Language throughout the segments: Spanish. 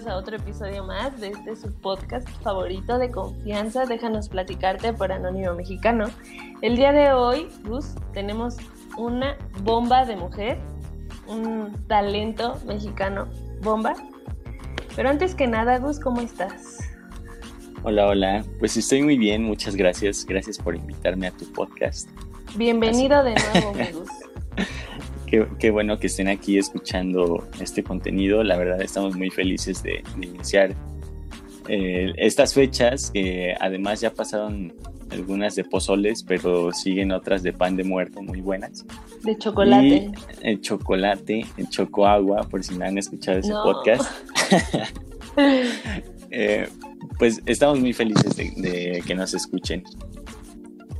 bienvenidos a otro episodio más de este su podcast favorito de confianza. Déjanos platicarte por Anónimo Mexicano. El día de hoy, Gus, tenemos una bomba de mujer, un talento mexicano bomba. Pero antes que nada, Gus, ¿cómo estás? Hola, hola. Pues estoy muy bien, muchas gracias. Gracias por invitarme a tu podcast. Bienvenido de nuevo, Gus. Qué, bueno que estén aquí escuchando este contenido. La verdad estamos muy felices de, iniciar eh, estas fechas, que además ya pasaron algunas de pozoles, pero siguen otras de pan de muerto muy buenas. De chocolate. el chocolate, el chocoagua, por si no han escuchado ese podcast. Eh, pues estamos muy felices de que nos escuchen.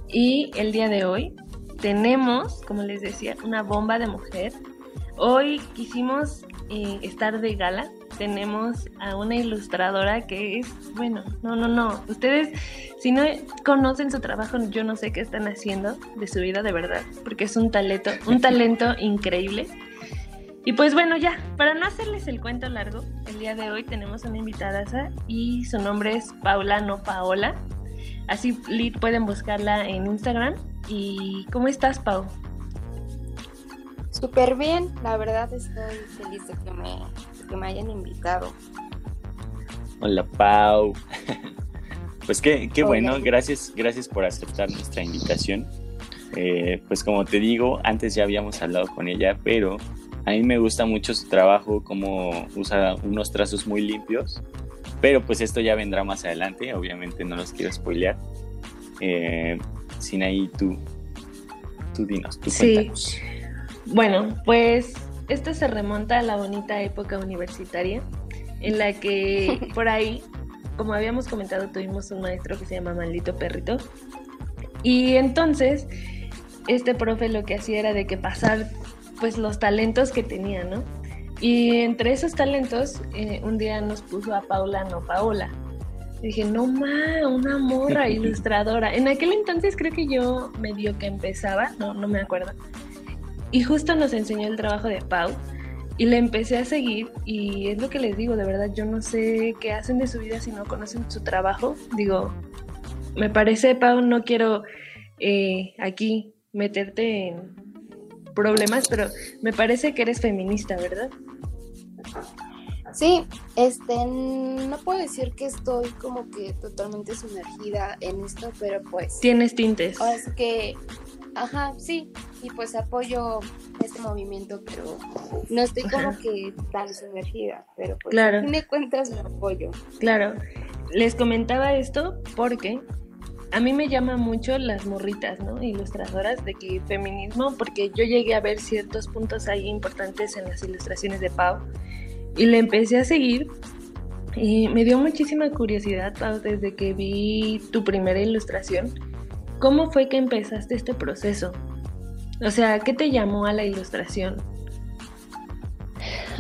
Y el día de hoy tenemos, como les decía, una bomba de mujer. Hoy quisimos eh, estar de gala. Tenemos a una ilustradora que es, bueno, no, no, no. Ustedes, si no conocen su trabajo, yo no sé qué están haciendo de su vida de verdad, porque es un talento, un talento increíble. Y pues bueno, ya, para no hacerles el cuento largo, el día de hoy tenemos una invitada y su nombre es Paula, no Paola. Así pueden buscarla en Instagram ¿Y cómo estás, Pau? Súper bien, la verdad estoy feliz de que me, que me hayan invitado. Hola, Pau. Pues qué, qué bueno, gracias, gracias por aceptar nuestra invitación. Eh, pues como te digo, antes ya habíamos hablado con ella, pero a mí me gusta mucho su trabajo, como usa unos trazos muy limpios, pero pues esto ya vendrá más adelante, obviamente no los quiero spoilear. Eh, sin ahí tú, tú dinos, tú sí. Bueno, pues esto se remonta a la bonita época universitaria en la que por ahí, como habíamos comentado, tuvimos un maestro que se llama Maldito Perrito. Y entonces, este profe lo que hacía era de que pasar pues los talentos que tenía, ¿no? Y entre esos talentos, eh, un día nos puso a Paula, no Paola dije, no ma, una morra ilustradora. En aquel entonces creo que yo medio que empezaba, no, no me acuerdo. Y justo nos enseñó el trabajo de Pau y le empecé a seguir y es lo que les digo, de verdad, yo no sé qué hacen de su vida si no conocen su trabajo. Digo, me parece, Pau, no quiero eh, aquí meterte en problemas, pero me parece que eres feminista, ¿verdad? Sí, este, no puedo decir que estoy como que totalmente sumergida en esto, pero pues... Tienes tintes. Es que, ajá, sí, y pues apoyo este movimiento, pero no estoy como que tan sumergida, pero pues claro. a fin de cuentas lo apoyo. Claro, les comentaba esto porque a mí me llama mucho las morritas, ¿no? Ilustradoras de que feminismo, porque yo llegué a ver ciertos puntos ahí importantes en las ilustraciones de Pau y le empecé a seguir y me dio muchísima curiosidad, desde que vi tu primera ilustración. ¿Cómo fue que empezaste este proceso? O sea, ¿qué te llamó a la ilustración?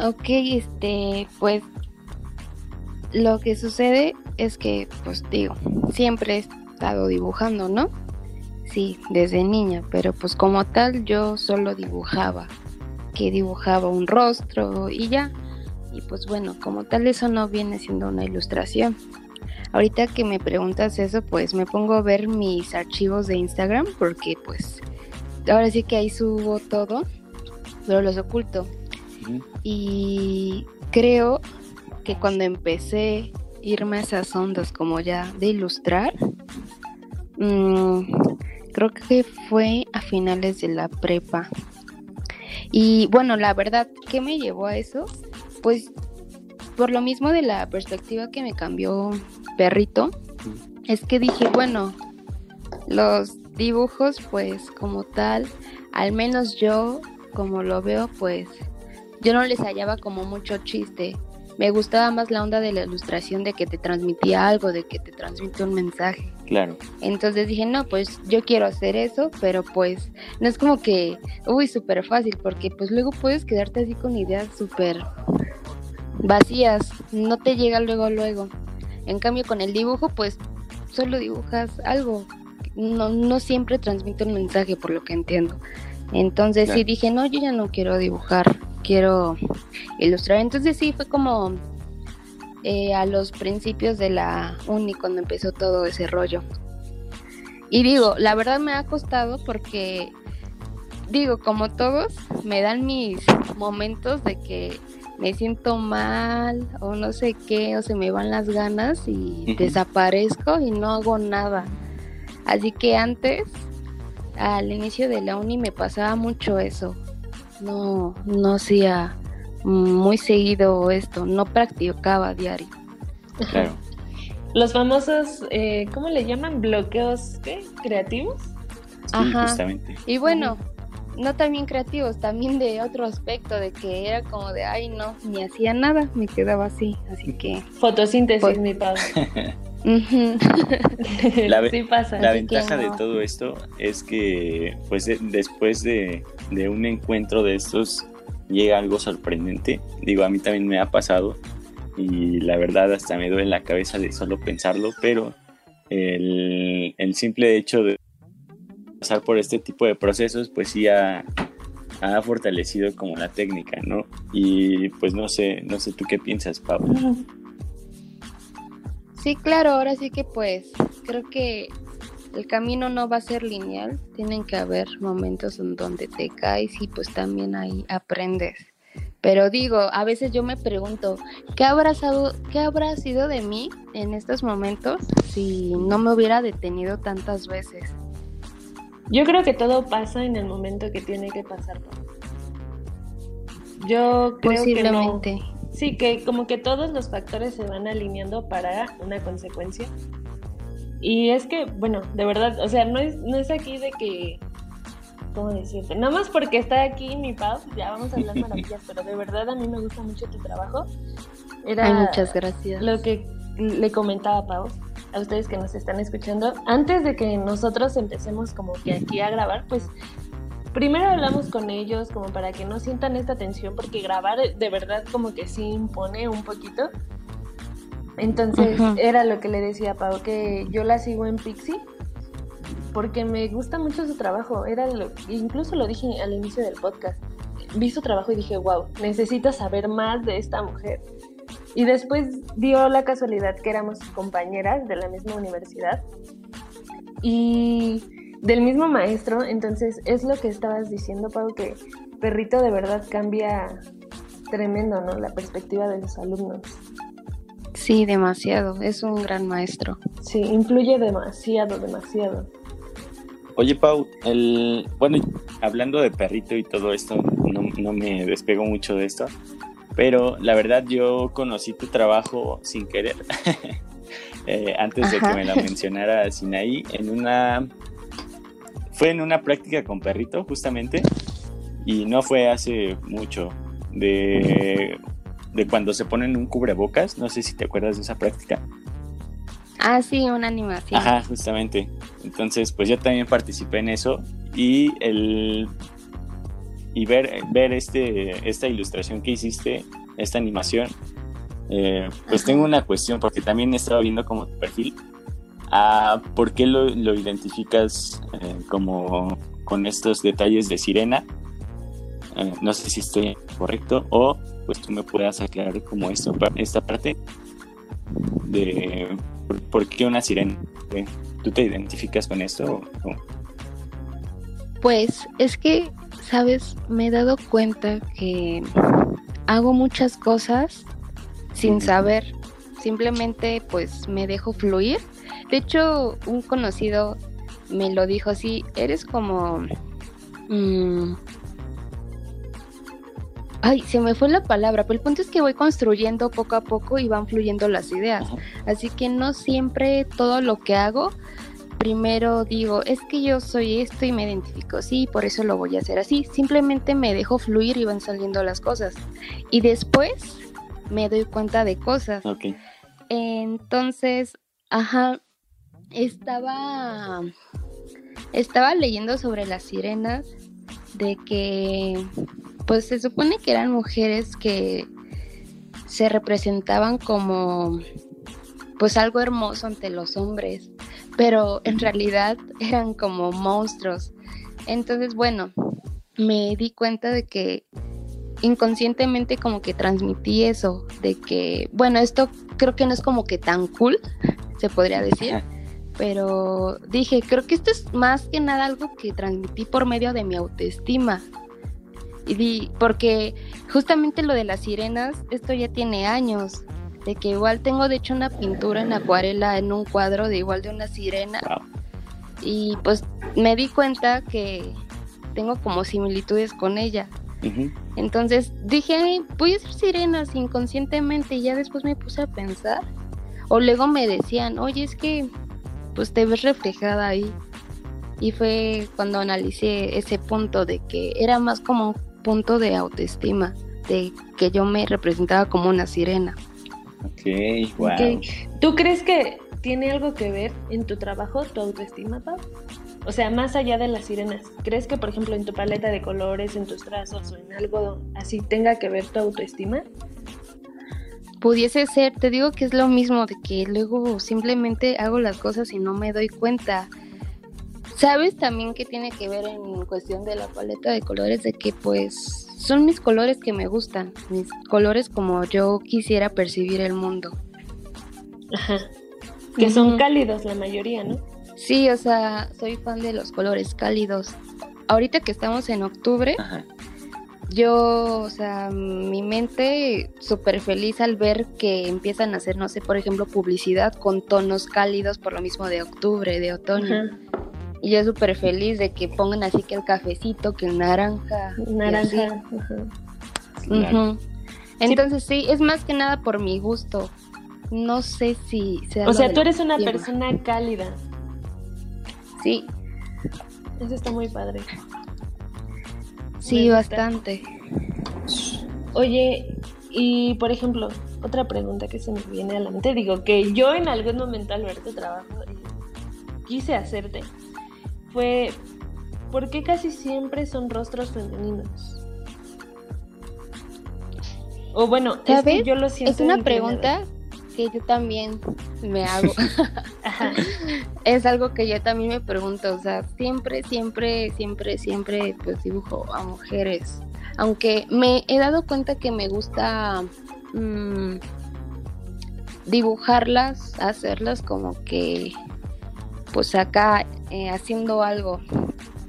Ok, este, pues lo que sucede es que, pues digo, siempre he estado dibujando, ¿no? Sí, desde niña, pero pues como tal yo solo dibujaba, que dibujaba un rostro y ya y pues bueno, como tal eso no viene siendo una ilustración. Ahorita que me preguntas eso, pues me pongo a ver mis archivos de Instagram porque pues ahora sí que ahí subo todo, pero los oculto. Y creo que cuando empecé a irme a esas ondas como ya de ilustrar, mm, creo que fue a finales de la prepa. Y bueno, la verdad, ¿qué me llevó a eso? Pues por lo mismo de la perspectiva que me cambió perrito, es que dije, bueno, los dibujos pues como tal, al menos yo como lo veo pues yo no les hallaba como mucho chiste. Me gustaba más la onda de la ilustración de que te transmitía algo, de que te transmite un mensaje. Claro. Entonces dije, no, pues yo quiero hacer eso, pero pues no es como que, uy, súper fácil, porque pues luego puedes quedarte así con ideas súper vacías, no te llega luego, luego. En cambio, con el dibujo, pues solo dibujas algo. No, no siempre transmite un mensaje, por lo que entiendo. Entonces sí dije, no, yo ya no quiero dibujar, quiero ilustrar. Entonces sí, fue como eh, a los principios de la uni cuando empezó todo ese rollo. Y digo, la verdad me ha costado porque, digo, como todos, me dan mis momentos de que me siento mal o no sé qué, o se me van las ganas y desaparezco y no hago nada. Así que antes, al inicio de la uni me pasaba mucho eso. No, no hacía muy seguido esto, no practicaba diario. Claro. Los famosos, eh, ¿cómo le llaman? ¿Bloqueos ¿qué? creativos? Sí, justamente. Y bueno, no también creativos, también de otro aspecto, de que era como de, ay, no, ni hacía nada, me quedaba así, así que... Fotosíntesis, pues mi padre. la, sí pasa. la ventaja de todo esto es que pues después de, de, un encuentro de estos llega algo sorprendente. Digo, a mí también me ha pasado y la verdad hasta me duele la cabeza de solo pensarlo, pero el, el simple hecho de pasar por este tipo de procesos pues sí ha, fortalecido como la técnica, ¿no? Y pues no sé, no sé tú qué piensas, Pablo. Sí, claro, ahora sí que pues creo que el camino no va a ser lineal, tienen que haber momentos en donde te caes y pues también ahí aprendes. Pero digo, a veces yo me pregunto, ¿qué habrá, ¿qué habrá sido de mí en estos momentos si no me hubiera detenido tantas veces? Yo creo que todo pasa en el momento que tiene que pasar. Yo creo que no. Sí, que como que todos los factores se van alineando para una consecuencia. Y es que, bueno, de verdad, o sea, no es, no es aquí de que, ¿cómo decirte? Nada más porque está aquí mi Pau, ya vamos a hablar maravillas, pero de verdad a mí me gusta mucho tu trabajo. Era muchas gracias. Lo que le comentaba a Pau, a ustedes que nos están escuchando, antes de que nosotros empecemos como que aquí a grabar, pues primero hablamos con ellos como para que no sientan esta tensión, porque grabar de verdad como que sí impone un poquito. Entonces era lo que le decía a Pau, que yo la sigo en Pixie porque me gusta mucho su trabajo. Era lo, incluso lo dije al inicio del podcast. Vi su trabajo y dije, wow, necesito saber más de esta mujer. Y después dio la casualidad que éramos compañeras de la misma universidad y del mismo maestro. Entonces es lo que estabas diciendo, Pau, que Perrito de verdad cambia tremendo, ¿no? La perspectiva de los alumnos. Sí, demasiado. Es un gran maestro. Sí, influye demasiado, demasiado. Oye, Pau, el, bueno, hablando de perrito y todo esto, no, no me despego mucho de esto, pero la verdad yo conocí tu trabajo sin querer, eh, antes de que me la mencionara Sinaí, en una, fue en una práctica con perrito justamente, y no fue hace mucho, de de cuando se ponen un cubrebocas, no sé si te acuerdas de esa práctica. Ah, sí, una animación. Ajá, justamente. Entonces, pues yo también participé en eso y el y ver, ver este, esta ilustración que hiciste, esta animación, eh, pues tengo una cuestión, porque también he estado viendo como tu perfil. Ah, ¿Por qué lo, identificas eh, como con estos detalles de sirena? Eh, no sé si estoy correcto o pues tú me puedas aclarar como esto, esta parte de por, qué una sirena. ¿Tú te identificas con esto? Pues es que, sabes, me he dado cuenta que hago muchas cosas sin saber, simplemente pues me dejo fluir. De hecho, un conocido me lo dijo así, eres como... Mm, Ay, se me fue la palabra, pero el punto es que voy construyendo poco a poco y van fluyendo las ideas. Así que no siempre todo lo que hago, primero digo, es que yo soy esto y me identifico, sí, por eso lo voy a hacer así. Simplemente me dejo fluir y van saliendo las cosas. Y después me doy cuenta de cosas. Entonces, ajá, estaba, estaba leyendo sobre las sirenas de que pues se supone que eran mujeres que se representaban como pues algo hermoso ante los hombres, pero en realidad eran como monstruos. Entonces, bueno, me di cuenta de que inconscientemente como que transmití eso, de que, bueno, esto creo que no es como que tan cool, se podría decir. Pero dije, creo que esto es más que nada algo que transmití por medio de mi autoestima. Y di, porque justamente lo de las sirenas, esto ya tiene años. De que igual tengo de hecho una pintura en acuarela en un cuadro de igual de una sirena. Y pues me di cuenta que tengo como similitudes con ella. Entonces dije, voy a ser sirenas inconscientemente y ya después me puse a pensar. O luego me decían, oye, es que pues te ves reflejada ahí. Y fue cuando analicé ese punto de que era más como un punto de autoestima, de que yo me representaba como una sirena. Ok, wow. ¿Tú crees que tiene algo que ver en tu trabajo tu autoestima, Pau? O sea, más allá de las sirenas, ¿crees que, por ejemplo, en tu paleta de colores, en tus trazos o en algo así tenga que ver tu autoestima? Pudiese ser, te digo que es lo mismo, de que luego simplemente hago las cosas y no me doy cuenta. ¿Sabes también que tiene que ver en cuestión de la paleta de colores? De que pues son mis colores que me gustan, mis colores como yo quisiera percibir el mundo. Ajá. Que son cálidos la mayoría, ¿no? Sí, o sea, soy fan de los colores cálidos. Ahorita que estamos en octubre, yo, o sea, mi mente súper feliz al ver que empiezan a hacer, no sé, por ejemplo, publicidad con tonos cálidos por lo mismo de octubre, de otoño. Y yo súper feliz de que pongan así que el cafecito, que el naranja. Naranja. Entonces sí. es más que nada por mi gusto. No sé si sea... O sea, tú eres una persona cálida. Sí. Eso está muy padre. Sí, bastante. Oye, y por ejemplo, otra pregunta que se me viene a la mente, digo que yo en algún momento al ver tu trabajo quise hacerte, fue, ¿por qué casi siempre son rostros femeninos? O bueno, es que yo lo siento. Es una pregunta que yo también me hago. es algo que yo también me pregunto, o sea, siempre, siempre, siempre, siempre pues dibujo a mujeres. Aunque me he dado cuenta que me gusta mm, dibujarlas, hacerlas como que pues acá eh, haciendo algo,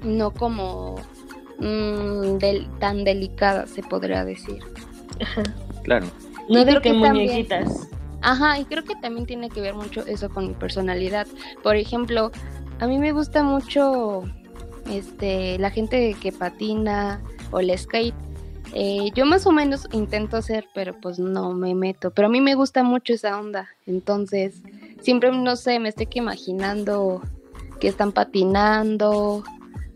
no como mm, tan delicada se podría decir. Claro. No de que muñequitas. Ajá, y creo que también tiene que ver mucho eso con mi personalidad. Por ejemplo, a mí me gusta mucho este la gente que patina o el skate. Eh, yo más o menos intento hacer, pero pues no me meto. Pero a mí me gusta mucho esa onda. Entonces, siempre, no sé, me estoy que imaginando que están patinando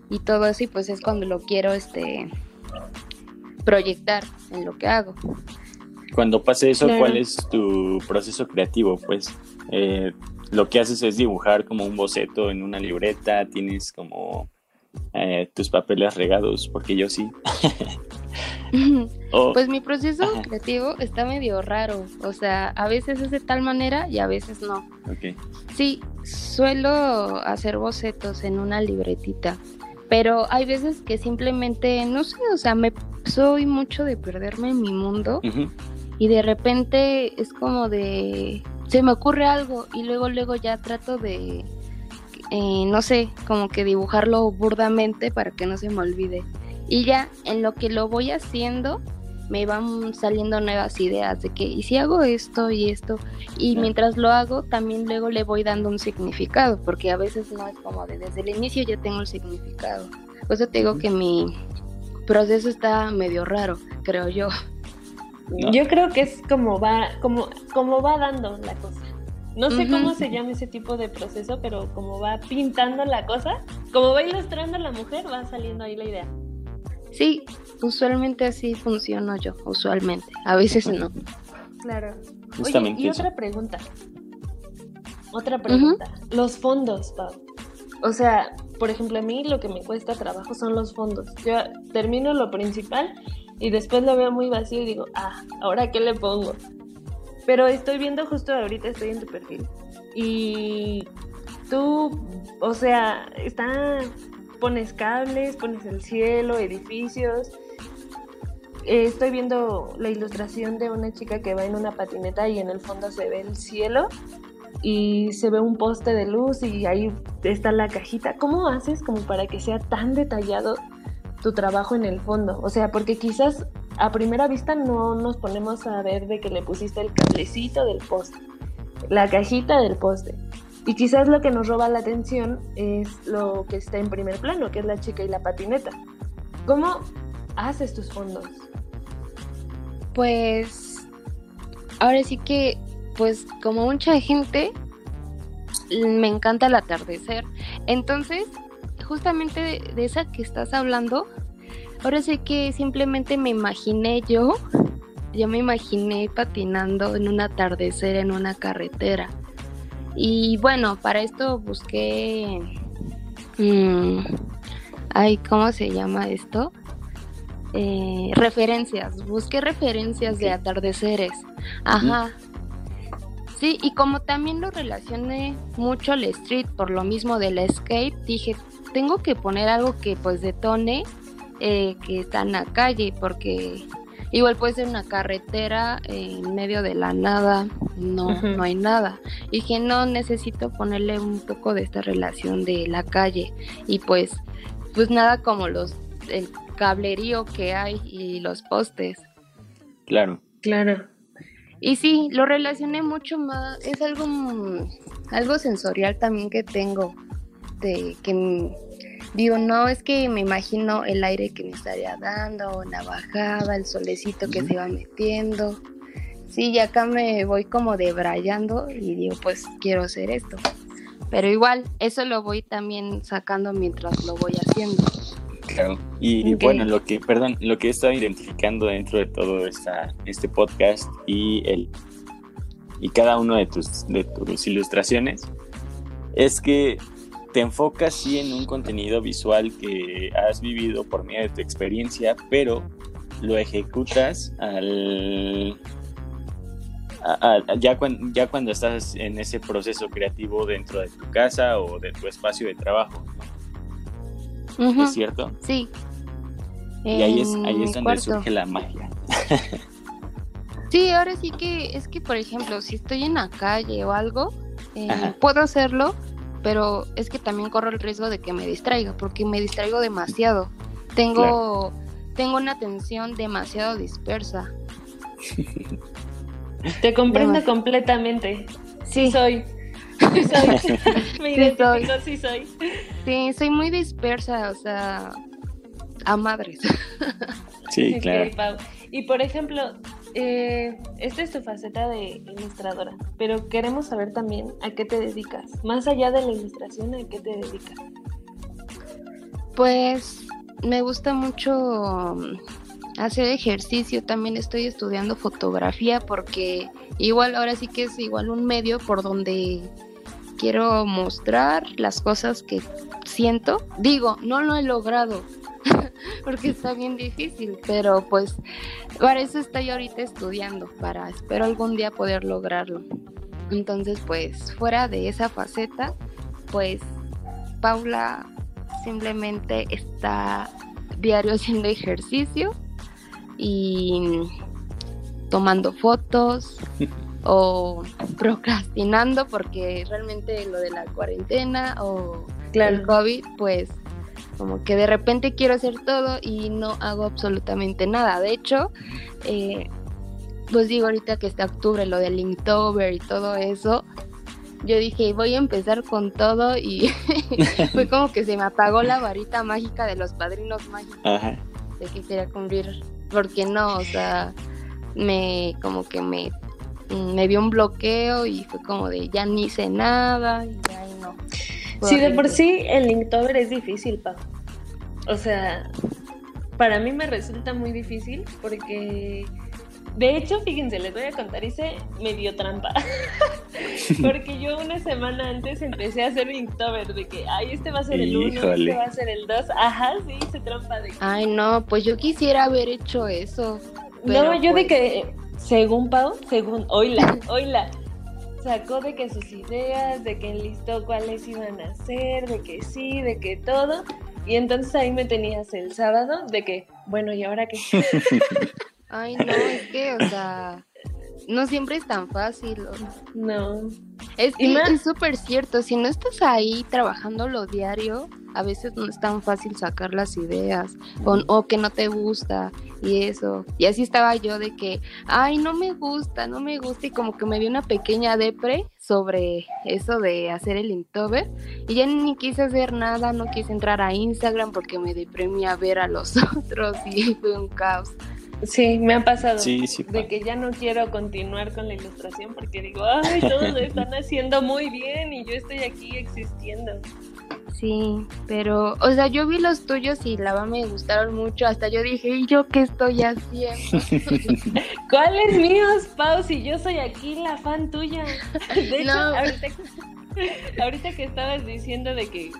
y todo eso. Y pues es cuando lo quiero este proyectar en lo que hago. Cuando pase eso, ¿cuál es tu proceso creativo? Pues eh, lo que haces es dibujar como un boceto en una libreta, tienes como eh, tus papeles regados, porque yo sí. pues mi proceso creativo está medio raro, o sea, a veces es de tal manera y a veces no. Okay. Sí, suelo hacer bocetos en una libretita, pero hay veces que simplemente, no sé, o sea, me soy mucho de perderme en mi mundo y de repente es como de se me ocurre algo y luego luego ya trato de eh, no sé como que dibujarlo burdamente para que no se me olvide y ya en lo que lo voy haciendo me van saliendo nuevas ideas de que y si hago esto y esto y mientras lo hago también luego le voy dando un significado porque a veces no es como de desde el inicio ya tengo el significado por eso te digo que mi proceso está medio raro creo yo. Yo creo que es como va, como, como va dando la cosa. No sé cómo se llama ese tipo de proceso, pero como va pintando la cosa, como va ilustrando la mujer, va saliendo ahí la idea. Sí, usualmente así funciono yo, usualmente. A veces no. Claro. Oye, y otra pregunta. Otra pregunta. Los fondos, Pau. O sea, por ejemplo, a mí lo que me cuesta trabajo son los fondos. Yo termino lo principal y después lo veo muy vacío y digo, ah, ¿ahora qué le pongo? Pero estoy viendo justo ahorita, estoy en tu perfil. Y tú, o sea, está, pones cables, pones el cielo, edificios. eh, estoy viendo la ilustración de una chica que va en una patineta y en el fondo se ve el cielo y se ve un poste de luz y ahí está la cajita. ¿Cómo haces como para que sea tan detallado tu trabajo en el fondo? O sea, porque quizás a primera vista no nos ponemos a ver de que le pusiste el cablecito del poste, la cajita del poste. Y quizás lo que nos roba la atención es lo que está en primer plano, que es la chica y la patineta. ¿Cómo haces tus fondos? Pues ahora sí que, pues como mucha gente, me encanta el atardecer. Entonces, justamente de, esa que estás hablando, ahora sí que simplemente me imaginé yo, yo me imaginé patinando en un atardecer en una carretera. Y bueno, para esto busqué... Mmm, ay, ¿cómo se llama esto? Eh, referencias, busqué referencias de atardeceres. Ajá. Sí, y como también lo relacioné mucho al street por lo mismo del escape, dije, tengo que poner algo que pues detone eh, que está en la calle, porque igual puede ser una carretera en medio de la nada, no, no hay nada. Y dije, no, necesito ponerle un poco de esta relación de la calle. Y pues, pues nada como los, el cablerío que hay y los postes. Claro. Claro. Y sí, lo relacioné mucho más, es algo, algo sensorial también que tengo, de que digo, no, es que me imagino el aire que me estaría dando, la bajada, el solecito que se va metiendo. Sí, y acá me voy como debrayando y digo, pues quiero hacer esto. Pero igual, eso lo voy también sacando mientras lo voy haciendo. Claro. Y bueno, lo que, perdón, lo que he estado identificando dentro de todo esta, este podcast y el y cada uno de tus, de tus ilustraciones es que te enfocas sí en un contenido visual que has vivido por medio de tu experiencia, pero lo ejecutas al ya, ya cuando estás en ese proceso creativo dentro de tu casa o de tu espacio de trabajo. ¿Es cierto? Sí. Y ahí es, ahí es donde surge la magia. sí, ahora sí que es que, por ejemplo, si estoy en la calle o algo, eh, puedo hacerlo, pero es que también corro el riesgo de que me distraiga, porque me distraigo demasiado. Tengo, tengo una atención demasiado dispersa. Te comprendo completamente. Sí, soy. Sí soy. Me soy. sí soy. Sí, soy muy dispersa, o sea, a madres. Sí, claro. Y por ejemplo, eh, esta es tu faceta de ilustradora, pero queremos saber también a qué te dedicas. Más allá de la ilustración, ¿a qué te dedicas? Pues me gusta mucho hacer ejercicio, también estoy estudiando fotografía porque igual ahora sí que es igual un medio por donde quiero mostrar las cosas que siento. Digo, no lo he logrado porque está bien difícil, pero pues para eso estoy ahorita estudiando, para espero algún día poder lograrlo. Entonces, pues fuera de esa faceta, pues Paula simplemente está diario haciendo ejercicio y tomando fotos o procrastinando porque realmente lo de la cuarentena o el COVID, pues como que de repente quiero hacer todo y no hago absolutamente nada. De hecho, eh, pues digo ahorita que está octubre, lo del Inktober y todo eso, yo dije, voy a empezar con todo y fue como que se me apagó la varita mágica de los padrinos mágicos de que quería cumplir porque no, o sea, me como que me me dio un bloqueo y fue como de ya ni hice nada y ya no. Sí, de por sí el Linktober es difícil, pa. O sea, para mí me resulta muy difícil porque de hecho, fíjense, les voy a contar, hice medio trampa. Porque yo una semana antes empecé a hacer Inktober de que, ay, este va a ser el 1, este va a ser el 2. Ajá, sí, hice trampa de Ay, no, pues yo quisiera haber hecho eso. no, yo de pues que, según Pau, según, oíla, oíla, sacó de que sus ideas, de que enlistó cuáles iban a ser, de que sí, de que todo. Y entonces ahí me tenías el sábado de que, bueno, ¿y ahora qué? Ay, no, es que, o sea, no siempre es tan fácil. No. Es que es súper cierto, si no estás ahí trabajando lo diario, a veces no es tan fácil sacar las ideas o, o, que no te gusta y eso. Y así estaba yo de que, ay, no me gusta, no me gusta y como que me dio una pequeña depre sobre eso de hacer el Inktober y ya ni quise hacer nada, no quise entrar a Instagram porque me deprimí a ver a los otros y fue un caos. Sí, me ha pasado. de que ya no quiero continuar con la ilustración porque digo, ay, todos lo están haciendo muy bien y yo estoy aquí existiendo. Sí, pero, o sea, yo vi los tuyos y la verdad me gustaron mucho. Hasta yo dije, ¿y yo qué estoy haciendo? ¿Cuáles míos, Pau? Si yo soy aquí la fan tuya. De hecho, ahorita, ahorita que estabas diciendo de que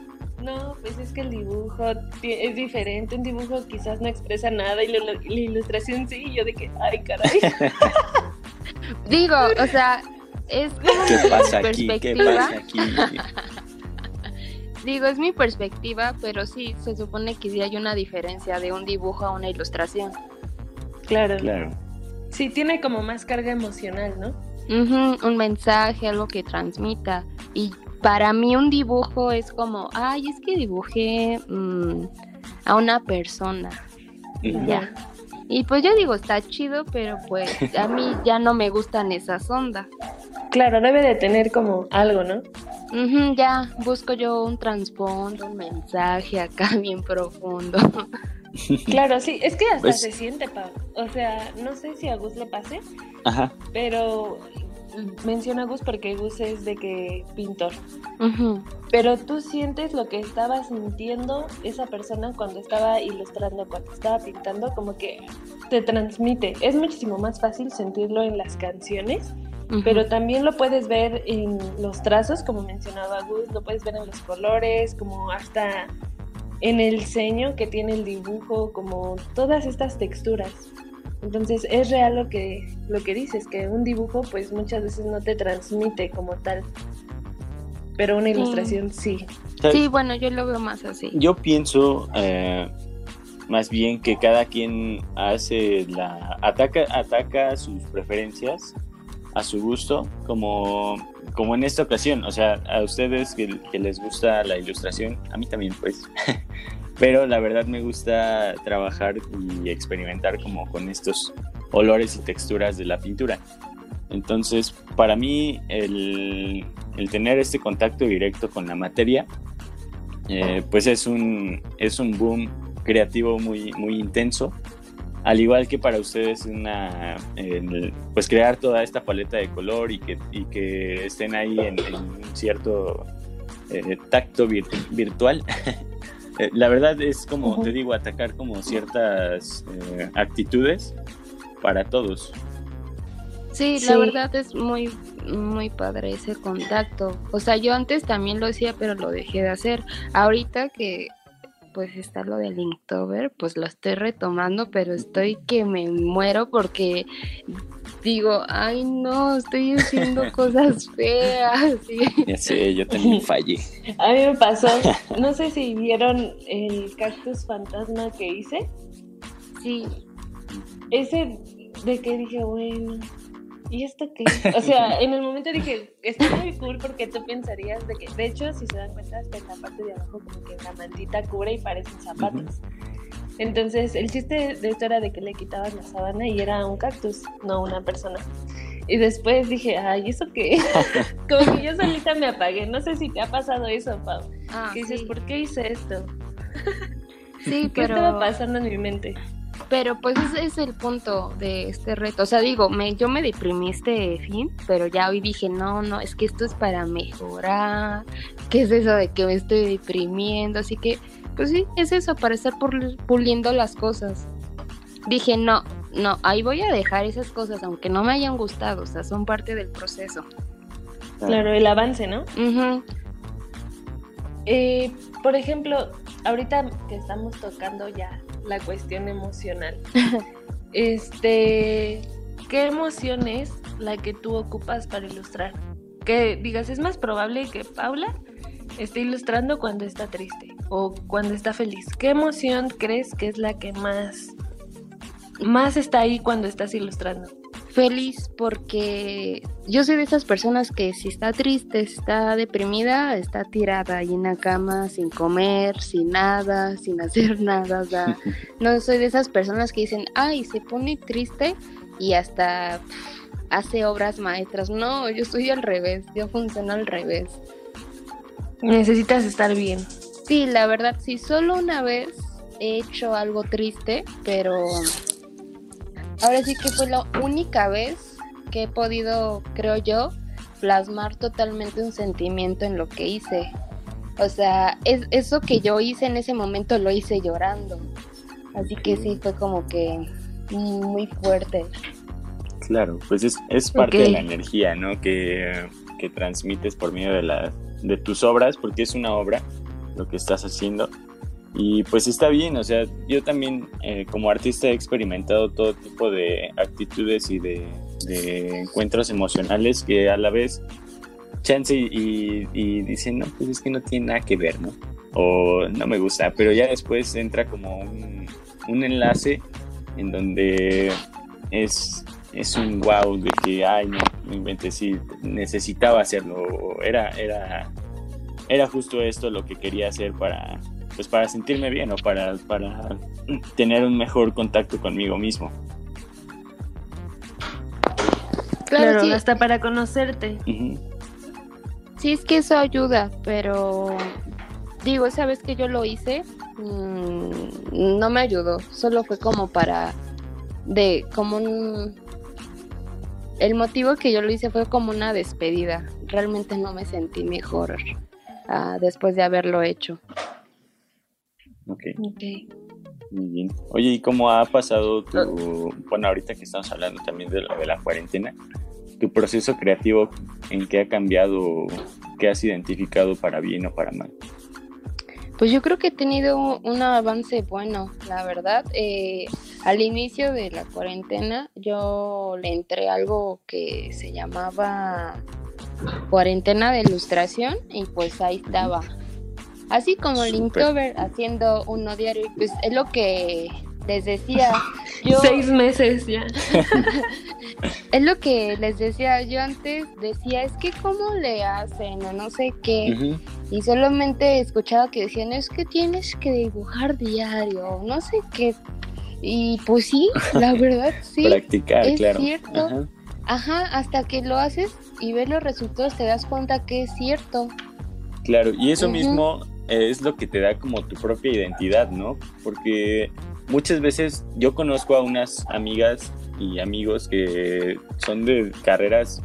no, pues es que el dibujo es diferente, un dibujo quizás no expresa nada y la, ilustración sí, y yo de que, ay, caray. Digo, o sea, es como ¿Qué pasa aquí? ¿Qué pasa aquí? Digo, es mi perspectiva, pero sí, se supone que sí hay una diferencia de un dibujo a una ilustración. Claro. Claro. Sí, tiene como más carga emocional, ¿no? un mensaje, algo que transmita. Y para mí un dibujo es como, ay, es que dibujé mm, a una persona. Ya. Y pues yo digo, está chido, pero pues a mí ya no me gustan esas ondas. Claro, debe de tener como algo, ¿no? ya, busco yo un trasfondo, un mensaje acá bien profundo. Claro, sí, es que hasta pues se siente, Pau. O sea, no sé si a Gus le pase, Ajá. pero menciona Gus porque Gus es de que pintor. Pero tú sientes lo que estaba sintiendo esa persona cuando estaba ilustrando, cuando estaba pintando, como que te transmite. Es muchísimo más fácil sentirlo en las canciones, pero también lo puedes ver en los trazos, como mencionaba Gus, lo puedes ver en los colores, como hasta en el ceño que tiene el dibujo, como todas estas texturas. Entonces es real lo que, lo que dices, que un dibujo pues muchas veces no te transmite como tal, pero una ilustración sí. Sí, bueno, yo lo veo más así. Yo pienso eh, más bien que cada quien hace la ataca ataca sus preferencias a su gusto, como, como en esta ocasión. O sea, a ustedes que, que les gusta la ilustración, a mí también pues. pero la verdad me gusta trabajar y experimentar como con estos olores y texturas de la pintura. Entonces, para mí, el, tener este contacto directo con la materia, eh, pues es un, es un boom creativo muy, muy intenso. Al igual que para ustedes, una, pues crear toda esta paleta de color y que, y que estén ahí en, un cierto eh, tacto virtual, Eh, la verdad es como te digo, atacar como ciertas eh, actitudes para todos. Sí, la verdad es muy, muy padre ese contacto. O sea, yo antes también lo hacía, pero lo dejé de hacer. Ahorita que pues está lo del Inktober, pues lo estoy retomando, pero estoy que me muero porque digo, ay no, estoy haciendo cosas feas. Ya sé, yo también fallé. A mí me pasó, no sé si vieron el cactus fantasma que hice. Sí. Ese de que dije, bueno, ¿y esto qué? O sea, en el momento dije, está muy cool porque tú pensarías de que, de hecho, si se dan cuenta, está en la parte de abajo como que la mantita cubre y parecen zapatos. Entonces, el chiste de esto era de que le quitabas la sábana y era un cactus, no una persona. Y después dije, ay, ¿eso qué? Como que yo solita me apagué. No sé si te ha pasado eso, Pau. Ah, dices, ¿por qué hice esto? Sí, ¿Qué estaba pasando en mi mente? Pero pues ese es el punto de este reto. O sea, digo, me, yo me deprimí este fin, pero ya hoy dije, no, no, es que esto es para mejorar. ¿Qué es eso de que me estoy deprimiendo? Así que pues sí, es eso, para estar puliendo las cosas. Dije, no, no, ahí voy a dejar esas cosas, aunque no me hayan gustado, o sea, son parte del proceso. Claro, el avance, ¿no? Eh, por ejemplo, ahorita que estamos tocando ya la cuestión emocional, este, ¿qué emoción es la que tú ocupas para ilustrar? Que digas, es más probable que Paula esté ilustrando cuando está triste o cuando está feliz? ¿Qué emoción crees que es la que más, más está ahí cuando estás ilustrando? Feliz porque yo soy de esas personas que si está triste, está deprimida, está tirada ahí en la cama sin comer, sin nada, sin hacer nada. no soy de esas personas que dicen, ay, se pone triste y hasta hace obras maestras. No, yo soy al revés, yo funciono al revés. Necesitas estar bien. Sí, la verdad, sí, solo una vez he hecho algo triste, pero ahora sí que fue la única vez que he podido, creo yo, plasmar totalmente un sentimiento en lo que hice. O sea, es, eso que yo hice en ese momento lo hice llorando. Así que sí, fue como que muy fuerte. Claro, pues es, es parte de la energía, ¿no? Que, que, transmites por medio de, la, de tus obras, porque es una obra lo que estás haciendo. Y pues está bien, o sea, yo también eh, como artista he experimentado todo tipo de actitudes y de, encuentros emocionales que a la vez chance y, y, dicen, no, pues es que no tiene nada que ver, ¿no? O no me gusta, pero ya después entra como un, un enlace en donde es, es un wow de que, ay, no, me inventé, sí, necesitaba hacerlo, era, era, era justo esto lo que quería hacer para, pues para sentirme bien o para, para tener un mejor contacto conmigo mismo. Claro, hasta para conocerte. Sí, es que eso ayuda, pero digo, esa vez que yo lo hice, mm, no me ayudó, solo fue como para, de, como un, el motivo que yo lo hice fue como una despedida, realmente no me sentí mejor ah, después de haberlo hecho. Ok. Muy bien. Oye, ¿y cómo ha pasado tu, bueno, ahorita que estamos hablando también de la, de la cuarentena, tu proceso creativo, en qué ha cambiado, qué has identificado para bien o para mal? Pues yo creo que he tenido un avance bueno, la verdad. Eh, al inicio de la cuarentena yo le entré algo que se llamaba cuarentena de ilustración y pues ahí estaba Así como Linktober haciendo uno diario, pues es lo que les decía. Yo, Seis meses ya. es lo que les decía yo antes, decía, es que cómo le hacen o no sé qué. Y solamente he escuchado que decían, es que tienes que dibujar diario, no sé qué. Y pues sí, la verdad sí. Practicar, es claro. cierto. Ajá, hasta que lo haces y ves los resultados te das cuenta que es cierto. Claro, y eso mismo es lo que te da como tu propia identidad, ¿no? Porque muchas veces yo conozco a unas amigas y amigos que son de carreras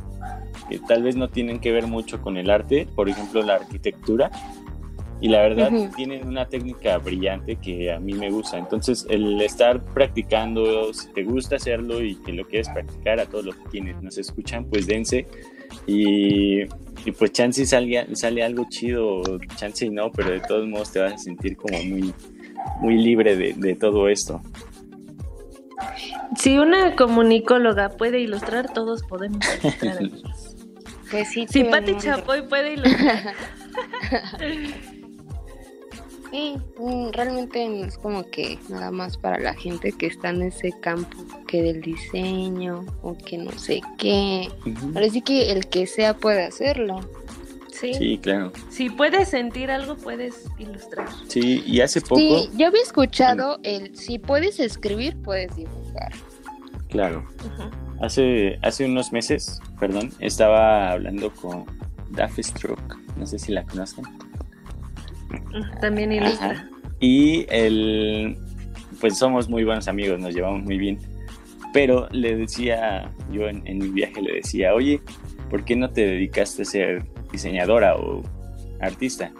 que tal vez no tienen que ver mucho con el arte, por ejemplo la arquitectura, y la verdad tienen una técnica brillante que a mí me gusta. Entonces el estar practicando, si te gusta hacerlo y que lo quieres practicar a todos los que quienes nos escuchan, pues dense y y pues chance sale, sale algo chido, chance y no, pero de todos modos te vas a sentir como muy, muy libre de, todo esto. Si una comunicóloga puede ilustrar, todos podemos ilustrar. pues sí. Si Pati Chapoy puede ilustrar. Sí, mm, realmente no es como que nada más para la gente que está en ese campo, que del diseño o que no sé qué. Parece que el que sea puede hacerlo. Sí. sí, claro. Si puedes sentir algo, puedes ilustrar. Sí, y hace poco. Sí, yo había escuchado el si puedes escribir, puedes dibujar. Claro. Hace, hace unos meses, perdón, estaba hablando con Daffy Stroke. No sé si la conocen. También ilustra. Y el, pues somos muy buenos amigos, nos llevamos muy bien. Pero le decía, yo en, mi viaje le decía, oye, ¿por qué no te dedicaste a ser diseñadora o artista?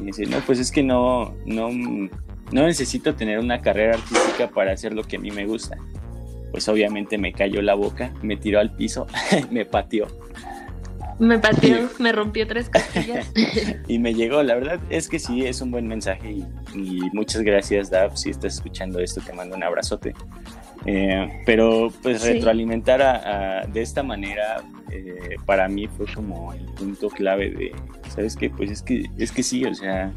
Y dice, no, pues es que no, no, no necesito tener una carrera artística para hacer lo que a mí me gusta. Pues obviamente me cayó la boca, me tiró al piso, me pateó me pateó, me rompió tres costillas. y me llegó, la verdad es que sí, es un buen mensaje y, muchas gracias, Dav, si estás escuchando esto, te mando un abrazote. Eh, pero pues retroalimentar de esta manera eh, para mí fue como el punto clave de, ¿sabes qué? Pues es que, es que sí, o sea,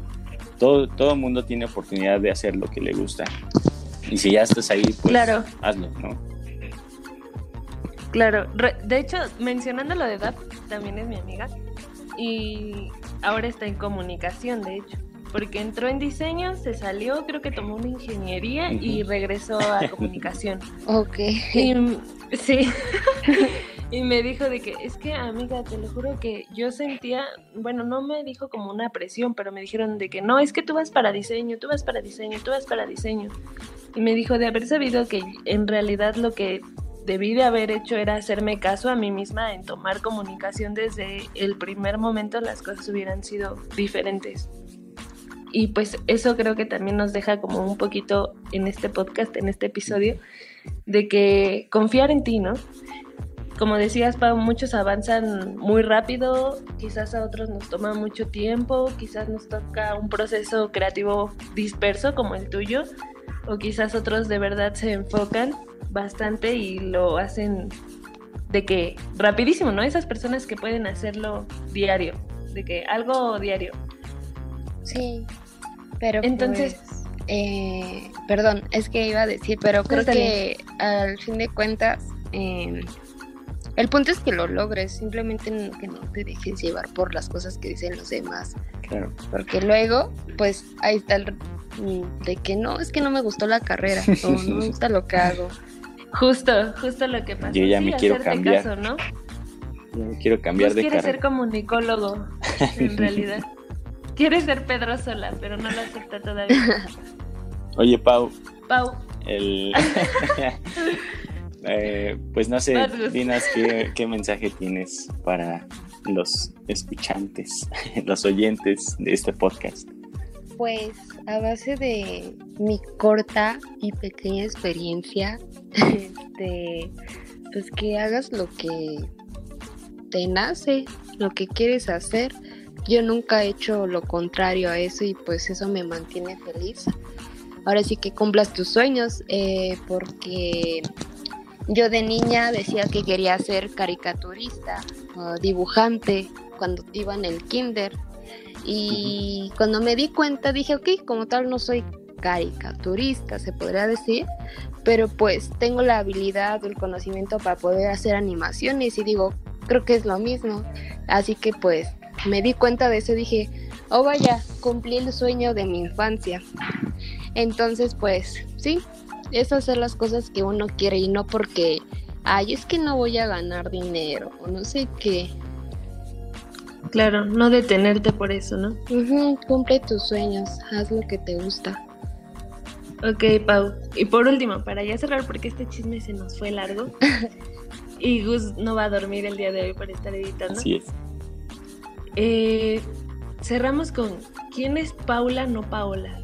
todo, todo mundo tiene oportunidad de hacer lo que le gusta. Y si ya estás ahí, pues Claro. hazlo, ¿no? Claro, re- de hecho, mencionando lo de edad, también es mi amiga y ahora está en comunicación, de hecho, porque entró en diseño, se salió, creo que tomó una ingeniería y regresó a comunicación. Ok. Y, sí, y me dijo de que, es que amiga, te lo juro que yo sentía, bueno, no me dijo como una presión, pero me dijeron de que no, es que tú vas para diseño, tú vas para diseño, tú vas para diseño. Y me dijo de haber sabido que en realidad lo que debí de haber hecho era hacerme caso a mí misma en tomar comunicación desde el primer momento las cosas hubieran sido diferentes. Y pues eso creo que también nos deja como un poquito en este podcast, en este episodio, de que confiar en ti, ¿no? Como decías, Pau, muchos avanzan muy rápido, quizás a otros nos toma mucho tiempo, quizás nos toca un proceso creativo disperso como el tuyo, o quizás otros de verdad se enfocan bastante y lo hacen de que rapidísimo, ¿no? Esas personas que pueden hacerlo diario, de que algo diario. Sí. Pero Entonces- pues, eh, perdón, es que iba a decir, pero creo que al fin de cuentas, eh, el punto es que lo logres, simplemente que no te dejes llevar por las cosas que dicen los demás, Claro. porque luego, pues ahí está el de que no, es que no me gustó la carrera, o no me gusta lo que hago. Justo, justo lo que pasa. Yo ya Sí, me quiero cambiar. caso, ¿no? Yo Quiero cambiar Pues de quiere ser comunicólogo, en realidad. Quiere ser Pedro Sola, pero no lo acepta todavía. Oye, Pau, Pau, el... Eh, pues no sé, Vas, Gus. dinos qué, qué mensaje tienes para los escuchantes, los oyentes de este podcast. Pues a base de mi corta y pequeña experiencia, este, pues que hagas lo que te nace, lo que quieres hacer. Yo nunca he hecho lo contrario a eso y pues eso me mantiene feliz. Ahora sí que cumplas tus sueños, eh, porque yo de niña decía que quería ser caricaturista dibujante cuando iba en el kinder. Y cuando me di cuenta dije, ok, como tal no soy caricaturista, se podría decir, pero pues tengo la habilidad el conocimiento para poder hacer animaciones y digo, creo que es lo mismo. Así que pues me di cuenta de eso dije, oh vaya, cumplí el sueño de mi infancia. Entonces pues sí, es hacer las cosas que uno quiere y no porque, ay, es que no voy a ganar dinero o no sé qué. Claro, no detenerte por eso, ¿no? Cumple tus sueños, haz lo que te gusta. Ok, Pau. Y por último, para ya cerrar, porque este chisme se nos fue largo. y Gus no va a dormir el día de hoy para estar editando. Así es. Eh, cerramos con ¿quién es Paula, no Paola?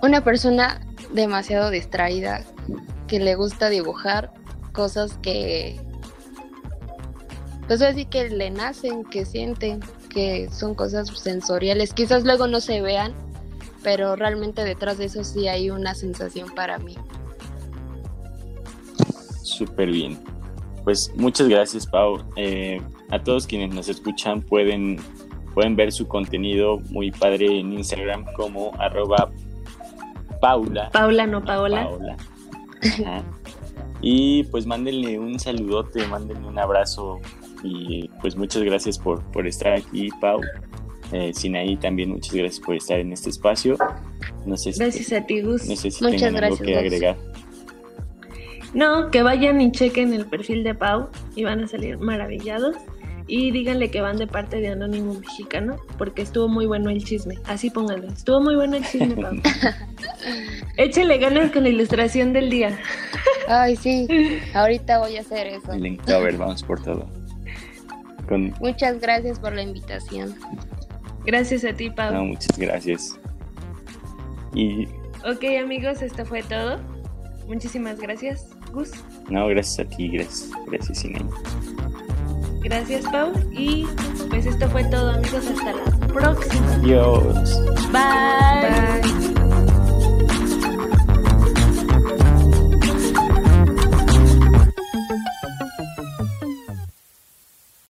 Una persona demasiado distraída que le gusta dibujar cosas que pues así que le nacen, que sienten, que son cosas sensoriales. Quizás luego no se vean, pero realmente detrás de eso sí hay una sensación para mí. Súper bien. Pues muchas gracias, Pau. Eh, a todos quienes nos escuchan pueden, pueden ver su contenido muy padre en Instagram como arroba Paula. Paula, no Paola. Paola. Y pues mándenle un saludote, mándenle un abrazo y pues muchas gracias por, por estar aquí, Pau. Eh, Sinaí también muchas gracias por estar en este espacio. No sé si, Gracias a ti, Gus. no sé si Muchas algo gracias, que Gus. agregar. No, que vayan y chequen el perfil de Pau y van a salir maravillados. Y díganle que van de parte de Anónimo Mexicano, porque estuvo muy bueno el chisme. Así pónganlo. Estuvo muy bueno el chisme, Pau. Échale ganas con la ilustración del día. Ay, sí, ahorita voy a hacer eso. El Inktober, vamos por todo. Con, Muchas gracias por la invitación. Gracias a ti, Pau. no, muchas gracias. Y Ok, amigos, esto fue todo. Muchísimas gracias, Gus. no, gracias a ti, gracias, gracias Sinaí. Gracias, Pau. Y pues esto fue todo, amigos. Hasta la próxima. Adiós. Bye. Bye.